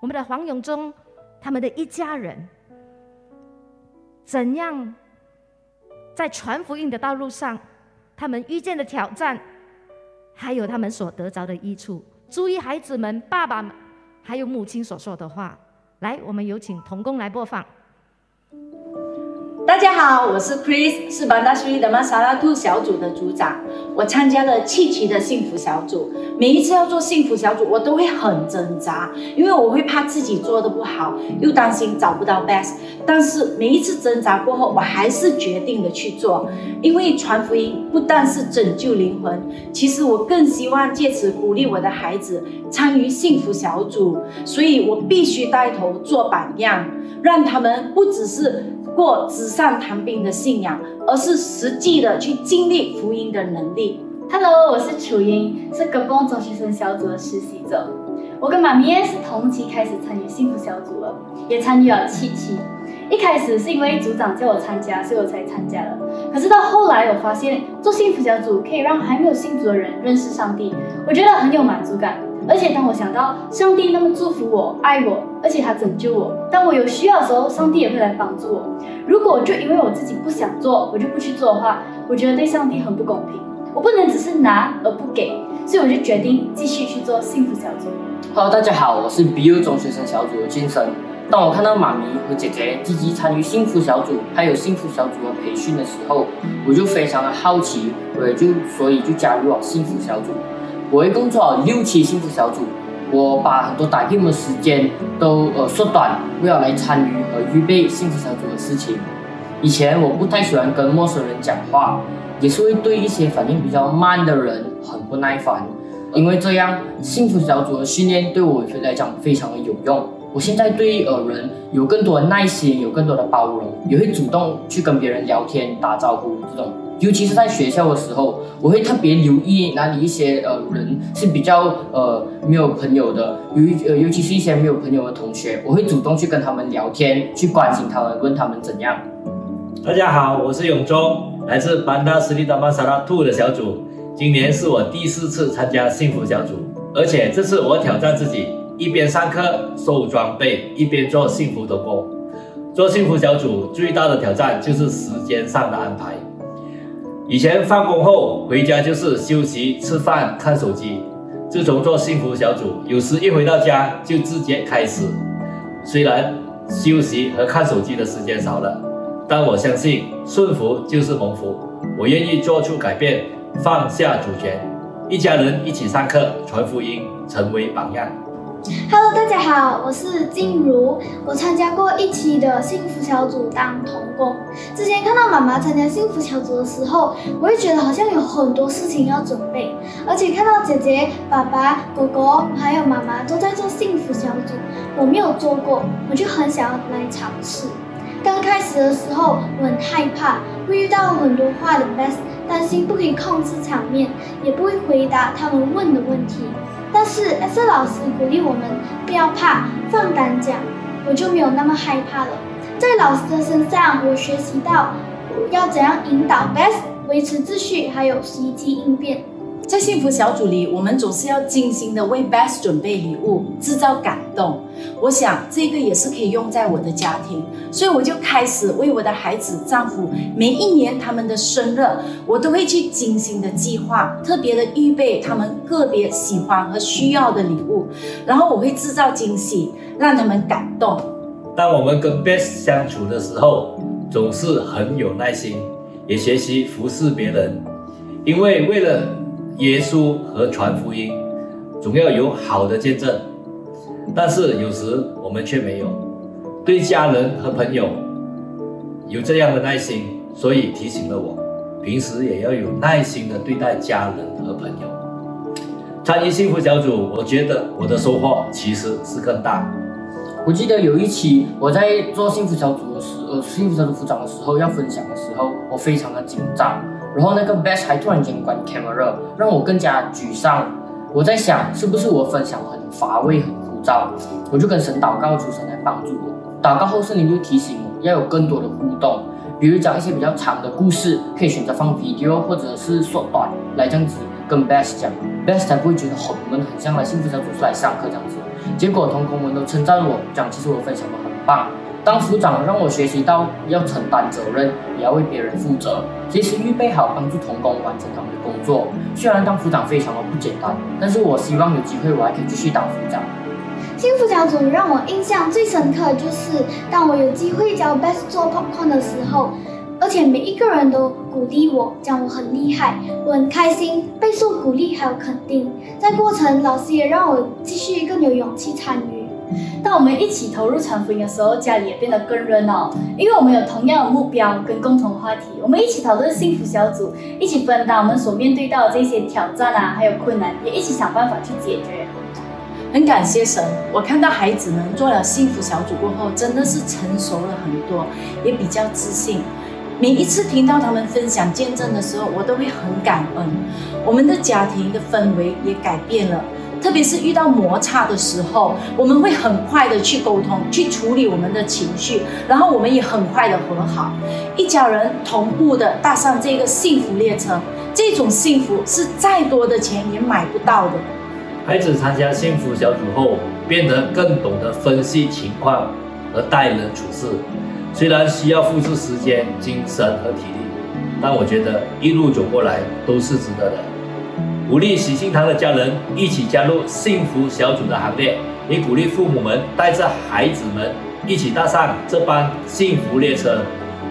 我们的黄永忠他们的一家人，怎样在传福音的道路上，他们遇见的挑战，还有他们所得着的益处。注意，孩子们、爸爸们，还有母亲所说的话。来，我们有请童工来播放。大家好，我是 Chris，是班达斯的玛莎拉兔小组的组长。我参加了七期的幸福小组，每一次要做幸福小组，我都会很挣扎，因为我会怕自己做的不好，又担心找不到 best。但是每一次挣扎过后，我还是决定的去做，因为传福音不但是拯救灵魂，其实我更希望借此鼓励我的孩子参与幸福小组，所以我必须带头做榜样，让他们不只是。过纸上谈兵的信仰，而是实际的去经历福音的能力。Hello，我是楚英，是格邦中学生小组的实习者。我跟妈咪也是同期开始参与幸福小组了，也参与了七期。一开始是因为组长叫我参加，所以我才参加了。可是到后来，我发现做幸福小组可以让还没有信主的人认识上帝，我觉得很有满足感。而且当我想到上帝那么祝福我、爱我，而且他拯救我，当我有需要的时候，上帝也会来帮助我。如果就因为我自己不想做，我就不去做的话，我觉得对上帝很不公平。我不能只是拿而不给，所以我就决定继续去做幸福小组。Hello，大家好，我是 BU 中学生小组的金生。当我看到妈咪和姐姐积极参与幸福小组，还有幸福小组的培训的时候，我就非常的好奇，我也就所以就加入了幸福小组。我一共做了六期幸福小组，我把很多打 game 的时间都呃缩短，为了来参与和预备幸福小组的事情。以前我不太喜欢跟陌生人讲话，也是会对一些反应比较慢的人很不耐烦，因为这样幸福小组的训练对我来讲非常的有用。我现在对呃人有更多的耐心，有更多的包容，也会主动去跟别人聊天、打招呼这种。尤其是在学校的时候，我会特别留意哪里一些呃人是比较呃没有朋友的，尤呃尤其是一些没有朋友的同学，我会主动去跟他们聊天，去关心他们，问他们怎样。大家好，我是永忠，来自班达斯利达曼萨拉兔的小组。今年是我第四次参加幸福小组，而且这次我挑战自己。一边上课收装备，一边做幸福的工。做幸福小组最大的挑战就是时间上的安排。以前放工后回家就是休息、吃饭、看手机。自从做幸福小组，有时一回到家就直接开始。虽然休息和看手机的时间少了，但我相信顺服就是蒙福。我愿意做出改变，放下主权，一家人一起上课传福音，成为榜样。Hello，大家好，我是静茹。我参加过一期的幸福小组当童工。之前看到妈妈参加幸福小组的时候，我会觉得好像有很多事情要准备，而且看到姐姐、爸爸、哥哥还有妈妈都在做幸福小组，我没有做过，我就很想要来尝试。刚开始的时候，我很害怕，会遇到很多话的 best，担心不可以控制场面，也不会回答他们问的问题。但是 S 老师鼓励我们不要怕，放胆讲，我就没有那么害怕了。在老师的身上，我学习到要怎样引导 Best，维持秩序，还有随机应变。在幸福小组里，我们总是要精心的为 Best 准备礼物，制造感动。我想这个也是可以用在我的家庭，所以我就开始为我的孩子、丈夫，每一年他们的生日，我都会去精心的计划，特别的预备他们个别喜欢和需要的礼物，然后我会制造惊喜，让他们感动。当我们跟 Best 相处的时候，总是很有耐心，也学习服侍别人，因为为了。耶稣和传福音，总要有好的见证，但是有时我们却没有对家人和朋友有这样的耐心，所以提醒了我，平时也要有耐心的对待家人和朋友。参与幸福小组，我觉得我的收获其实是更大。我记得有一期我在做幸福小组的时，呃，幸福小组组长的时候要分享的时候，我非常的紧张。然后那个 best 还突然间关 camera，让我更加沮丧。我在想，是不是我分享很乏味、很枯燥？我就跟神祷告，求神来帮助我。祷告后，圣灵就提醒我要有更多的互动，比如讲一些比较长的故事，可以选择放 video 或者是缩短来这样子跟 best 讲，best 才不会觉得很闷，很像来幸福小组出来上课这样子。结果同工们都称赞我，讲其实我分享的很棒。当组长让我学习到要承担责任，也要为别人负责，随时预备好帮助同工完成他们的工作。虽然当组长非常的不简单，但是我希望有机会我还可以继续当组长。幸福小组让我印象最深刻就是当我有机会教 Best 做 Popcorn 的时候，而且每一个人都鼓励我，讲我很厉害，我很开心，备受鼓励还有肯定。在过程，老师也让我继续更有勇气参与。当我们一起投入传福音的时候，家里也变得更热闹，因为我们有同样的目标跟共同话题。我们一起讨论幸福小组，一起分担我们所面对到的这些挑战啊，还有困难，也一起想办法去解决。很感谢神，我看到孩子们做了幸福小组过后，真的是成熟了很多，也比较自信。每一次听到他们分享见证的时候，我都会很感恩。我们的家庭的氛围也改变了。特别是遇到摩擦的时候，我们会很快的去沟通，去处理我们的情绪，然后我们也很快的和好，一家人同步的搭上这个幸福列车。这种幸福是再多的钱也买不到的。孩子参加幸福小组后，变得更懂得分析情况和待人处事。虽然需要付出时间、精神和体力，但我觉得一路走过来都是值得的。鼓励喜信堂的家人一起加入幸福小组的行列，也鼓励父母们带着孩子们一起搭上这班幸福列车。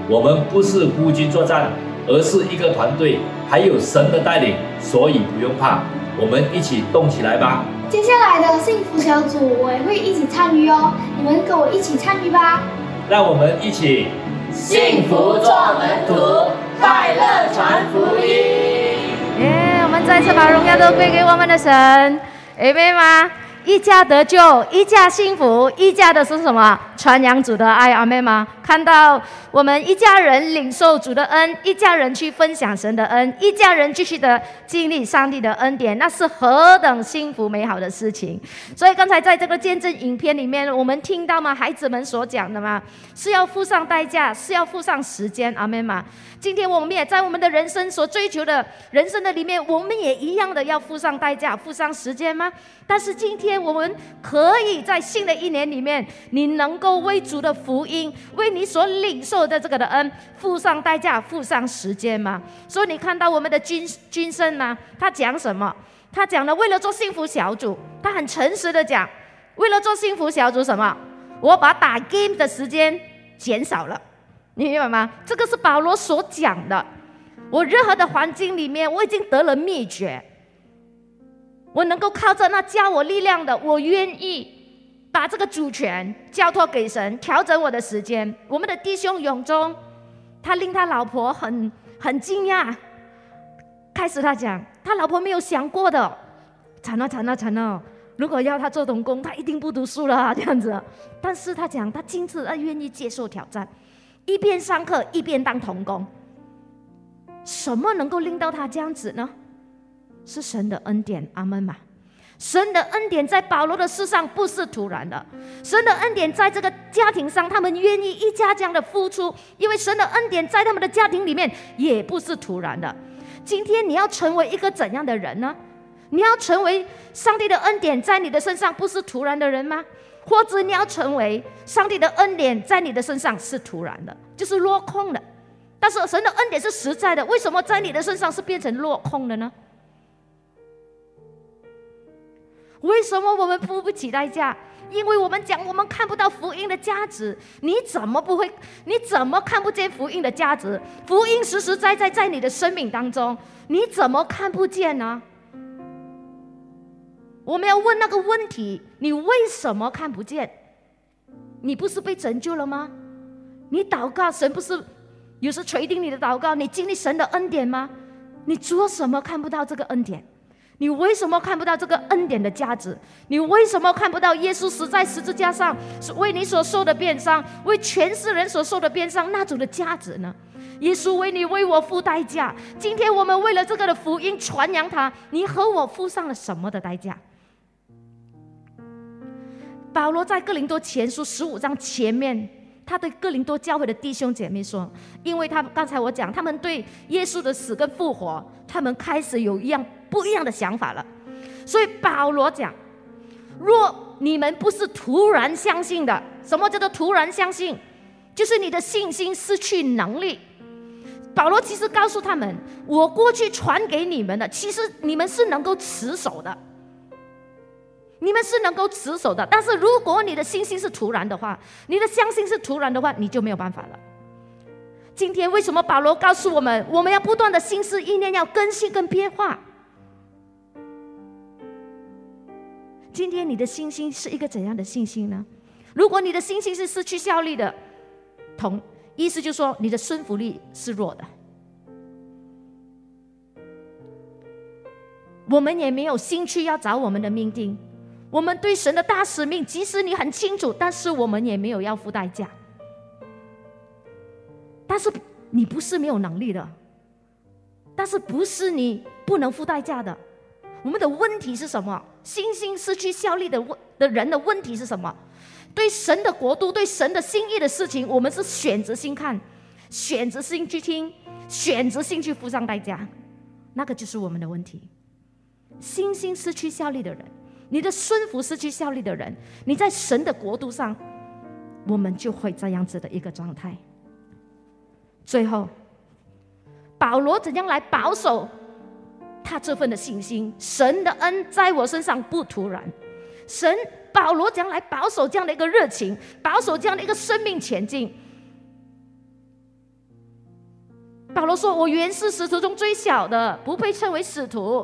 我们不是孤军作战，而是一个团队，还有神的带领，所以不用怕。我们一起动起来吧！接下来的幸福小组我也会一起参与哦，你们跟我一起参与吧！让我们一起幸福做门徒，快乐传福音。再次把荣耀都归给我们的神，阿妹吗？一家得救，一家幸福，一家的是什么？传扬主的爱，阿妹吗？看到我们一家人领受主的恩，一家人去分享神的恩，一家人继续的经历上帝的恩典，那是何等幸福美好的事情！所以刚才在这个见证影片里面，我们听到吗？孩子们所讲的吗？是要付上代价，是要付上时间，阿妹吗？今天我们也在我们的人生所追求的人生的里面，我们也一样的要付上代价，付上时间吗？但是今天我们可以在新的一年里面，你能够为主的福音，为你所领受的这个的恩，付上代价，付上时间吗？所以你看到我们的君君生呢，他讲什么？他讲了，为了做幸福小组，他很诚实的讲，为了做幸福小组什么？我把打 game 的时间减少了。你明白吗？这个是保罗所讲的。我任何的环境里面，我已经得了秘诀。我能够靠着那加我力量的，我愿意把这个主权交托给神，调整我的时间。我们的弟兄永中，他令他老婆很很惊讶。开始他讲，他老婆没有想过的，惨了惨了惨了！如果要他做童工，他一定不读书了这样子。但是他讲，他今次他愿意接受挑战。一边上课一边当童工，什么能够令到他这样子呢？是神的恩典，阿门嘛！神的恩典在保罗的世上不是突然的，神的恩典在这个家庭上，他们愿意一家这样的付出，因为神的恩典在他们的家庭里面也不是突然的。今天你要成为一个怎样的人呢？你要成为上帝的恩典在你的身上不是突然的人吗？或者你要成为上帝的恩典在你的身上是突然的，就是落空的。但是神的恩典是实在的，为什么在你的身上是变成落空的呢？为什么我们付不起代价？因为我们讲我们看不到福音的价值，你怎么不会？你怎么看不见福音的价值？福音实实在在在你的生命当中，你怎么看不见呢？我们要问那个问题：你为什么看不见？你不是被拯救了吗？你祷告神不是有时垂听你的祷告？你经历神的恩典吗？你做什么看不到这个恩典？你为什么看不到这个恩典的价值？你为什么看不到耶稣死在十字架上为你所受的鞭伤，为全世人所受的鞭伤那种的价值呢？耶稣为你为我付代价。今天我们为了这个的福音传扬它，你和我付上了什么的代价？保罗在哥林多前书十五章前面，他对哥林多教会的弟兄姐妹说：“因为他刚才我讲，他们对耶稣的死跟复活，他们开始有一样不一样的想法了。所以保罗讲：若你们不是突然相信的，什么叫做突然相信？就是你的信心失去能力。保罗其实告诉他们：我过去传给你们的，其实你们是能够持守的。”你们是能够持守的，但是如果你的信心是突然的话，你的相信是突然的话，你就没有办法了。今天为什么保罗告诉我们，我们要不断的心思意念要更新跟变化？今天你的信心是一个怎样的信心呢？如果你的信心是失去效力的，同意思就是说你的顺服力是弱的。我们也没有兴趣要找我们的命定。我们对神的大使命，即使你很清楚，但是我们也没有要付代价。但是你不是没有能力的，但是不是你不能付代价的。我们的问题是什么？信心失去效力的问的人的问题是什么？对神的国度、对神的心意的事情，我们是选择性看，选择性去听，选择性去付上代价，那个就是我们的问题。信心失去效力的人，你的顺服失去效力的人，你在神的国度上，我们就会这样子的一个状态。最后，保罗怎样来保守他这份的信心？神的恩在我身上不突然，神保罗怎样来保守这样的一个热情，保守这样的一个生命前进？保罗说：“我原是使徒中最小的，不被称为使徒。”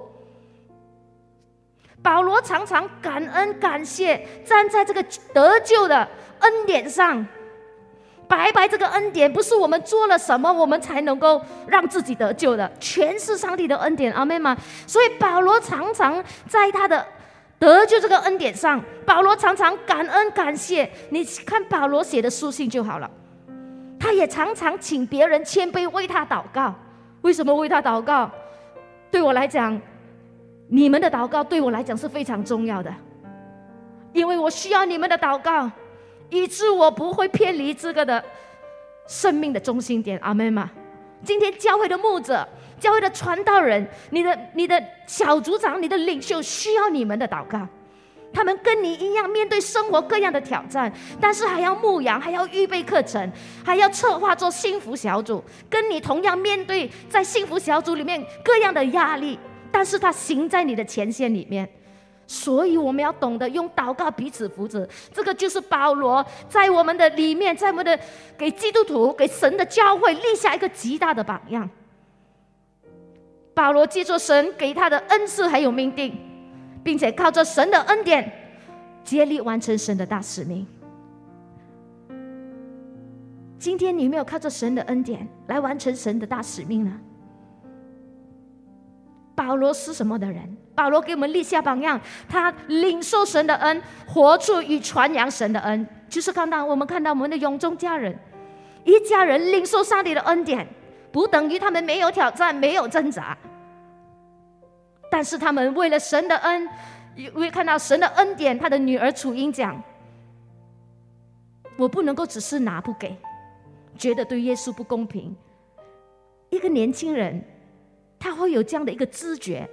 保罗常常感恩感谢，站在这个得救的恩典上，白白这个恩典不是我们做了什么，我们才能够让自己得救的，全是上帝的恩典，阿妹吗？所以保罗常常在他的得救这个恩典上，保罗常常感恩感谢。你看保罗写的书信就好了，他也常常请别人谦卑为他祷告。为什么为他祷告？对我来讲。你们的祷告对我来讲是非常重要的，因为我需要你们的祷告，以致我不会偏离这个的生命的中心点。阿门吗？今天教会的牧者、教会的传道人、你的、你的小组长、你的领袖需要你们的祷告。他们跟你一样面对生活各样的挑战，但是还要牧羊，还要预备课程，还要策划做幸福小组，跟你同样面对在幸福小组里面各样的压力。但是他行在你的前线里面，所以我们要懂得用祷告彼此扶持。这个就是保罗在我们的里面，在我们的给基督徒、给神的教会立下一个极大的榜样。保罗借着神给他的恩赐还有命定，并且靠着神的恩典，竭力完成神的大使命。今天你有没有靠着神的恩典来完成神的大使命呢？保罗是什么的人？保罗给我们立下榜样，他领受神的恩，活出与传扬神的恩。就是看到我们看到我们的永中家人，一家人领受上帝的恩典，不等于他们没有挑战、没有挣扎，但是他们为了神的恩，因为看到神的恩典，他的女儿楚英讲：“我不能够只是拿不给，觉得对耶稣不公平。”一个年轻人。他会有这样的一个知觉，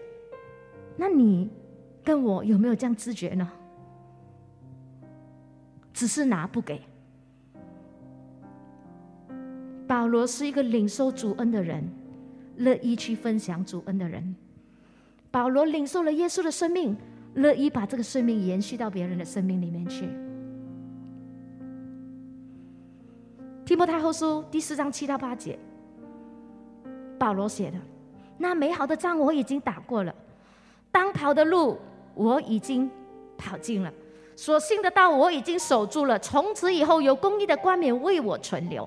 那你跟我有没有这样知觉呢？只是拿不给。保罗是一个领受主恩的人，乐意去分享主恩的人。保罗领受了耶稣的生命，乐意把这个生命延续到别人的生命里面去。提摩太后书第四章七到八节，保罗写的。那美好的仗我已经打过了，当跑的路我已经跑尽了，所信的道我已经守住了。从此以后，有公义的冠冕为我存留，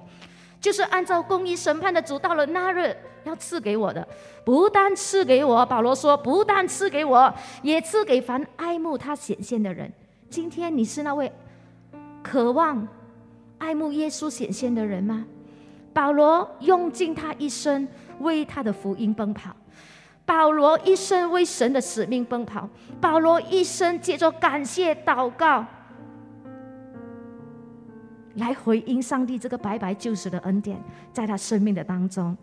就是按照公义审判的主，到了那日要赐给我的，不但赐给我，保罗说，不但赐给我，也赐给凡爱慕他显现的人。今天你是那位渴望爱慕耶稣显现的人吗？保罗用尽他一生。为他的福音奔跑，保罗一生为神的使命奔跑，保罗一生借着感谢祷告，来回应上帝这个白白救赎的恩典，在他生命的当中。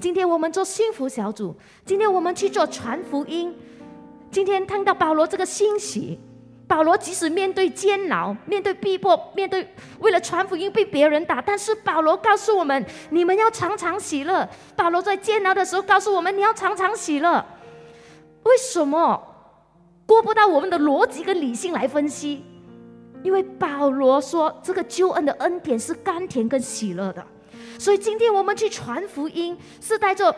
今天我们做幸福小组，今天我们去做传福音，今天看到保罗这个欣喜。保罗即使面对煎熬、面对逼迫、面对为了传福音被别人打，但是保罗告诉我们：你们要常常喜乐。保罗在煎熬的时候告诉我们：你要常常喜乐。为什么过不到我们的逻辑跟理性来分析？因为保罗说，这个救恩的恩典是甘甜跟喜乐的。所以今天我们去传福音，是带着。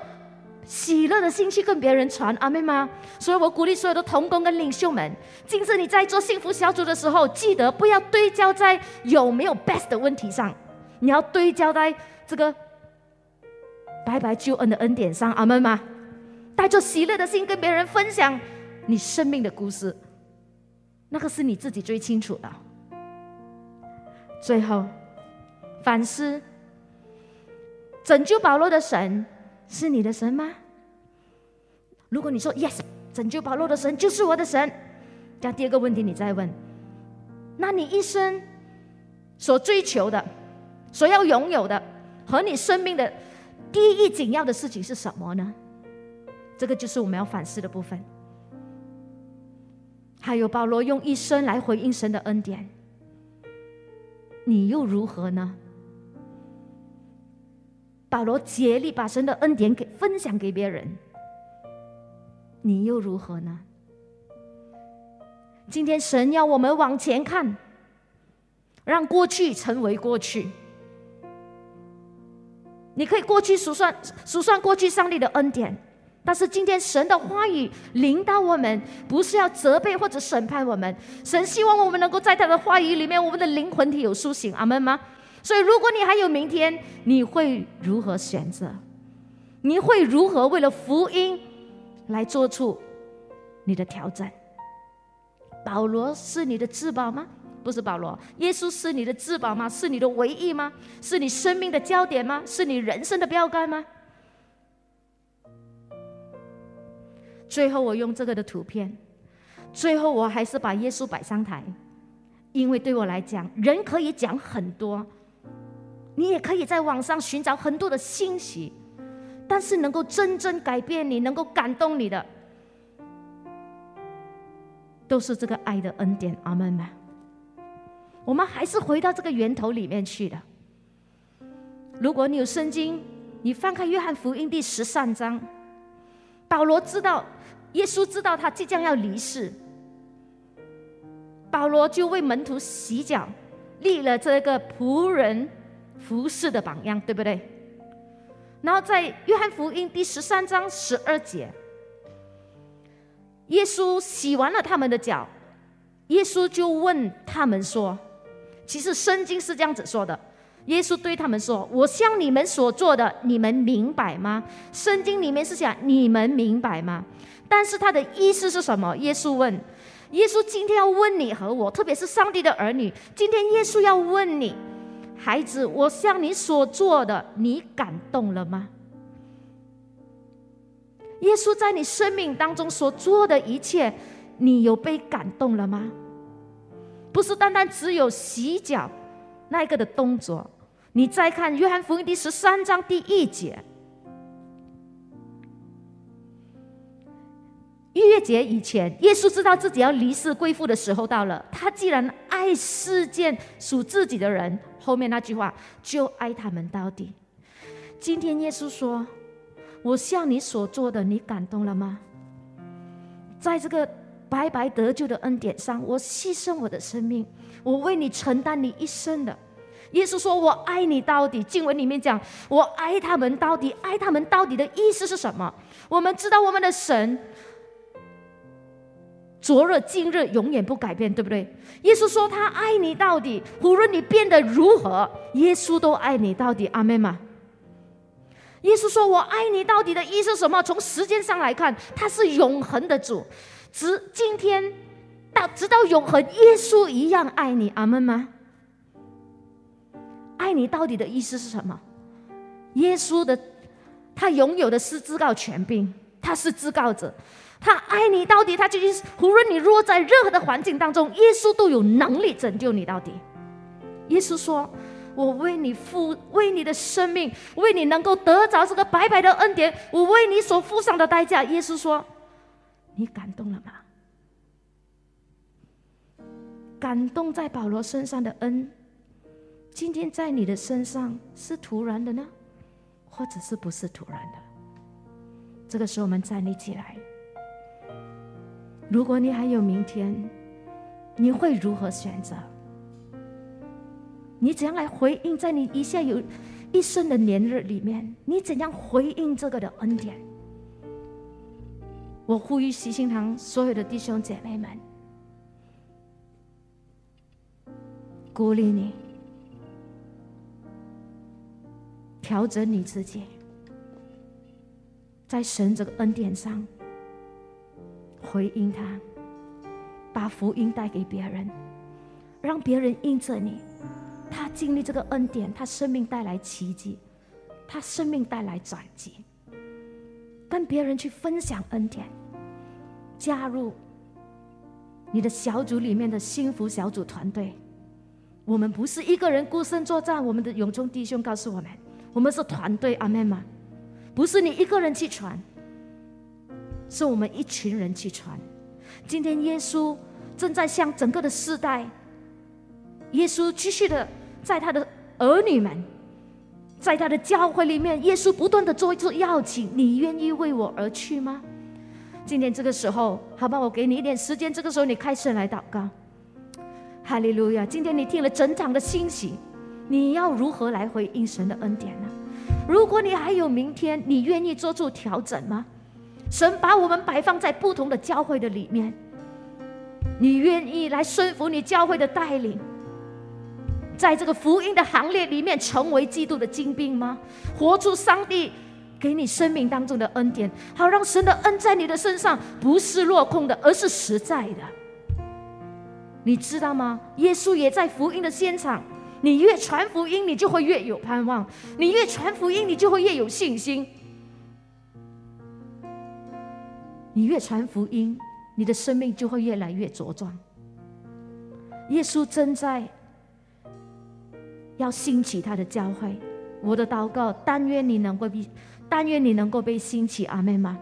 喜乐的心去跟别人传，阿妹吗？所以我鼓励所有的童工跟领袖们，今次你在做幸福小组的时候，记得不要对焦在有没有 best 的问题上，你要对焦在这个白白救恩的恩典上，阿妹吗？带着喜乐的心跟别人分享你生命的故事，那个是你自己最清楚的。最后反思，拯救保罗的神。是你的神吗？如果你说 yes，拯救保罗的神就是我的神。这样第二个问题你再问，那你一生所追求的、所要拥有的和你生命的第一紧要的事情是什么呢？这个就是我们要反思的部分。还有保罗用一生来回应神的恩典，你又如何呢？保罗竭力把神的恩典给分享给别人，你又如何呢？今天神要我们往前看，让过去成为过去。你可以过去数算数算过去上帝的恩典。但是今天神的话语领导我们，不是要责备或者审判我们。神希望我们能够在他的话语里面，我们的灵魂体有苏醒。阿门吗？所以，如果你还有明天，你会如何选择？你会如何为了福音来做出你的调整？保罗是你的至宝吗？不是保罗，耶稣是你的至宝吗？是你的唯一吗？是你生命的焦点吗？是你人生的标杆吗？最后，我用这个的图片。最后，我还是把耶稣摆上台，因为对我来讲，人可以讲很多，你也可以在网上寻找很多的信息，但是能够真正改变你、能够感动你的，都是这个爱的恩典。阿门吗？我们还是回到这个源头里面去的。如果你有圣经，你翻开约翰福音第十三章，保罗知道。耶稣知道他即将要离世，保罗就为门徒洗脚，立了这个仆人服侍的榜样，对不对？然后在约翰福音第十三章十二节，耶稣洗完了他们的脚，耶稣就问他们说：“其实圣经是这样子说的。”耶稣对他们说：“我向你们所做的，你们明白吗？圣经里面是讲你们明白吗？但是他的意思是什么？”耶稣问：“耶稣今天要问你和我，特别是上帝的儿女，今天耶稣要问你，孩子，我向你所做的，你感动了吗？耶稣在你生命当中所做的一切，你有被感动了吗？不是单单只有洗脚。”那一个的动作，你再看约翰福音第十三章第一节，逾越节以前，耶稣知道自己要离世归父的时候到了。他既然爱世间属自己的人，后面那句话就爱他们到底。今天耶稣说：“我向你所做的，你感动了吗？”在这个白白得救的恩典上，我牺牲我的生命。我为你承担你一生的，耶稣说：“我爱你到底。”经文里面讲：“我爱他们到底。”爱他们到底的意思是什么？我们知道我们的神，昨日、今日永远不改变，对不对？耶稣说他爱你到底，无论你变得如何，耶稣都爱你到底。阿门吗？耶稣说：“我爱你到底的意思是什么？从时间上来看，他是永恒的主，直今天。到直到永恒，耶稣一样爱你，阿门吗？爱你到底的意思是什么？耶稣的他拥有的是至高权柄，他是至高者，他爱你到底，他就是无论你落在任何的环境当中，耶稣都有能力拯救你到底。耶稣说：“我为你付，为你的生命，为你能够得着这个白白的恩典，我为你所付上的代价。”耶稣说：“你感动了吗？”感动在保罗身上的恩，今天在你的身上是突然的呢，或者是不是突然的？这个时候我们站立起来。如果你还有明天，你会如何选择？你怎样来回应？在你一下有一生的年日里面，你怎样回应这个的恩典？我呼吁西心堂所有的弟兄姐妹们。鼓励你调整你自己，在神这个恩典上回应他，把福音带给别人，让别人应着你。他经历这个恩典，他生命带来奇迹，他生命带来转机，跟别人去分享恩典，加入你的小组里面的幸福小组团队。我们不是一个人孤身作战，我们的永中弟兄告诉我们，我们是团队，阿门吗？不是你一个人去传，是我们一群人去传。今天耶稣正在向整个的世代，耶稣继续的在他的儿女们，在他的教会里面，耶稣不断的做一次邀请，你愿意为我而去吗？今天这个时候，好吧，我给你一点时间，这个时候你开始来祷告。哈利路亚！今天你听了整场的信息，你要如何来回应神的恩典呢？如果你还有明天，你愿意做出调整吗？神把我们摆放在不同的教会的里面，你愿意来顺服你教会的带领，在这个福音的行列里面成为基督的精兵吗？活出上帝给你生命当中的恩典，好让神的恩在你的身上不是落空的，而是实在的。你知道吗？耶稣也在福音的现场。你越传福音，你就会越有盼望；你越传福音，你就会越有信心。你越传福音，你的生命就会越来越茁壮。耶稣正在要兴起他的教会。我的祷告，但愿你能够被，但愿你能够被兴起。阿妹吗？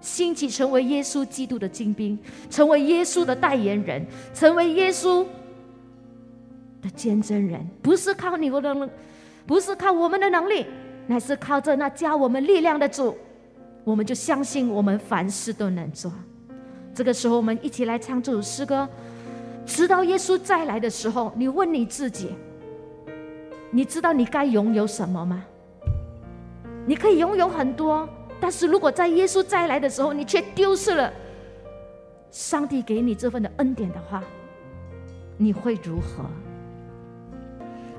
兴起，成为耶稣基督的精兵，成为耶稣的代言人，成为耶稣的见证人。不是靠你我的能，不是靠我们的能力，乃是靠着那加我们力量的主。我们就相信，我们凡事都能做。这个时候，我们一起来唱这首诗歌。直到耶稣再来的时候，你问你自己：你知道你该拥有什么吗？你可以拥有很多。但是如果在耶稣再来的时候，你却丢失了上帝给你这份的恩典的话，你会如何？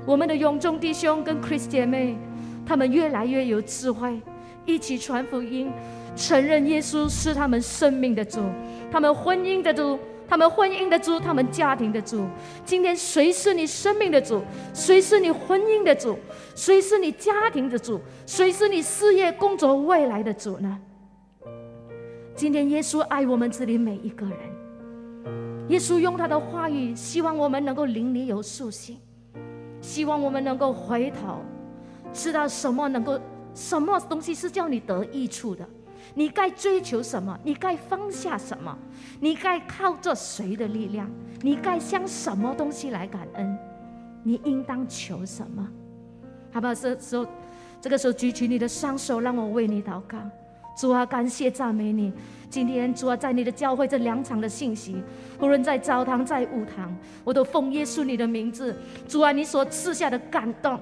我们的永中弟兄跟 Chris 姐妹，他们越来越有智慧，一起传福音，承认耶稣是他们生命的主，他们婚姻的主。他们婚姻的主，他们家庭的主。今天谁是你生命的主？谁是你婚姻的主？谁是你家庭的主？谁是你事业工作未来的主呢？今天耶稣爱我们这里每一个人。耶稣用他的话语，希望我们能够灵里有苏醒，希望我们能够回头，知道什么能够，什么东西是叫你得益处的。你该追求什么？你该放下什么？你该靠着谁的力量？你该向什么东西来感恩？你应当求什么？好不好？这时候，这个时候举起你的双手，让我为你祷告。主啊，感谢赞美你。今天主啊，在你的教会这两场的信息，无论在澡堂在舞堂，我都奉耶稣你的名字。主啊，你所赐下的感动，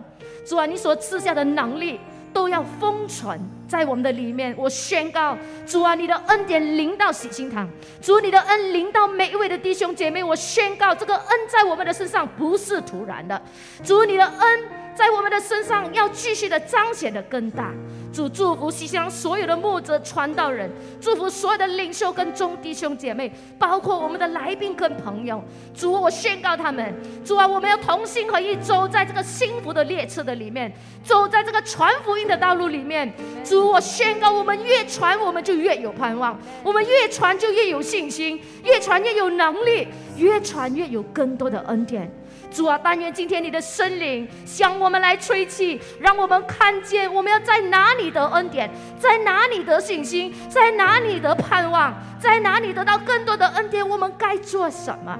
主啊，你所赐下的能力。都要封存在我们的里面。我宣告，主啊，你的恩典临到喜心堂，主你的恩临到每一位的弟兄姐妹。我宣告，这个恩在我们的身上不是突然的，主你的恩。在我们的身上要继续的彰显的更大。主祝福西乡所有的牧者传道人，祝福所有的领袖跟众弟兄姐妹，包括我们的来宾跟朋友。主，我宣告他们，主啊，我们要同心合一，走在这个幸福的列车的里面，走在这个传福音的道路里面。主，我宣告，我们越传，我们就越有盼望；我们越传，就越有信心；越传越有能力；越传越有更多的恩典。主啊，但愿今天你的圣灵向我们来吹气，让我们看见我们要在哪里得恩典，在哪里得信心，在哪里得盼望，在哪里得到更多的恩典，我们该做什么？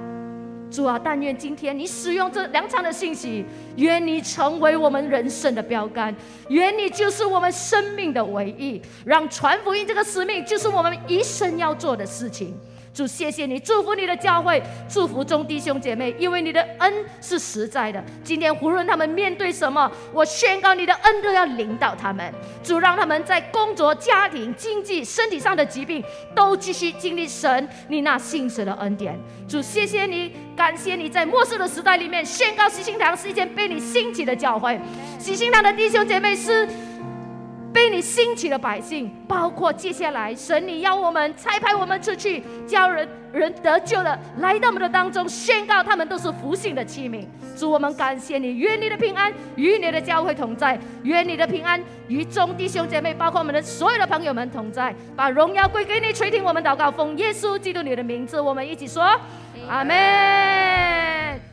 主啊，但愿今天你使用这两场的信息，愿你成为我们人生的标杆，愿你就是我们生命的唯一，让传福音这个使命就是我们一生要做的事情。主，谢谢你，祝福你的教会，祝福众弟兄姐妹，因为你的恩是实在的。今天无论他们面对什么，我宣告你的恩都要领导他们。主，让他们在工作、家庭、经济、身体上的疾病都继续经历神你那信实的恩典。主，谢谢你，感谢你在末世的时代里面宣告喜心堂是一件被你兴起的教会。喜心堂的弟兄姐妹是被你兴起的百姓，包括接下来神你要我们差派我们出去，叫人人得救了，来到我们的当中，宣告他们都是福幸的器皿。主，我们感谢你，愿你的平安与你的教会同在，愿你的平安与众弟兄姐妹，包括我们的所有的朋友们同在，把荣耀归给你，垂听我们祷告，奉耶稣基督你的名字，我们一起说，阿门。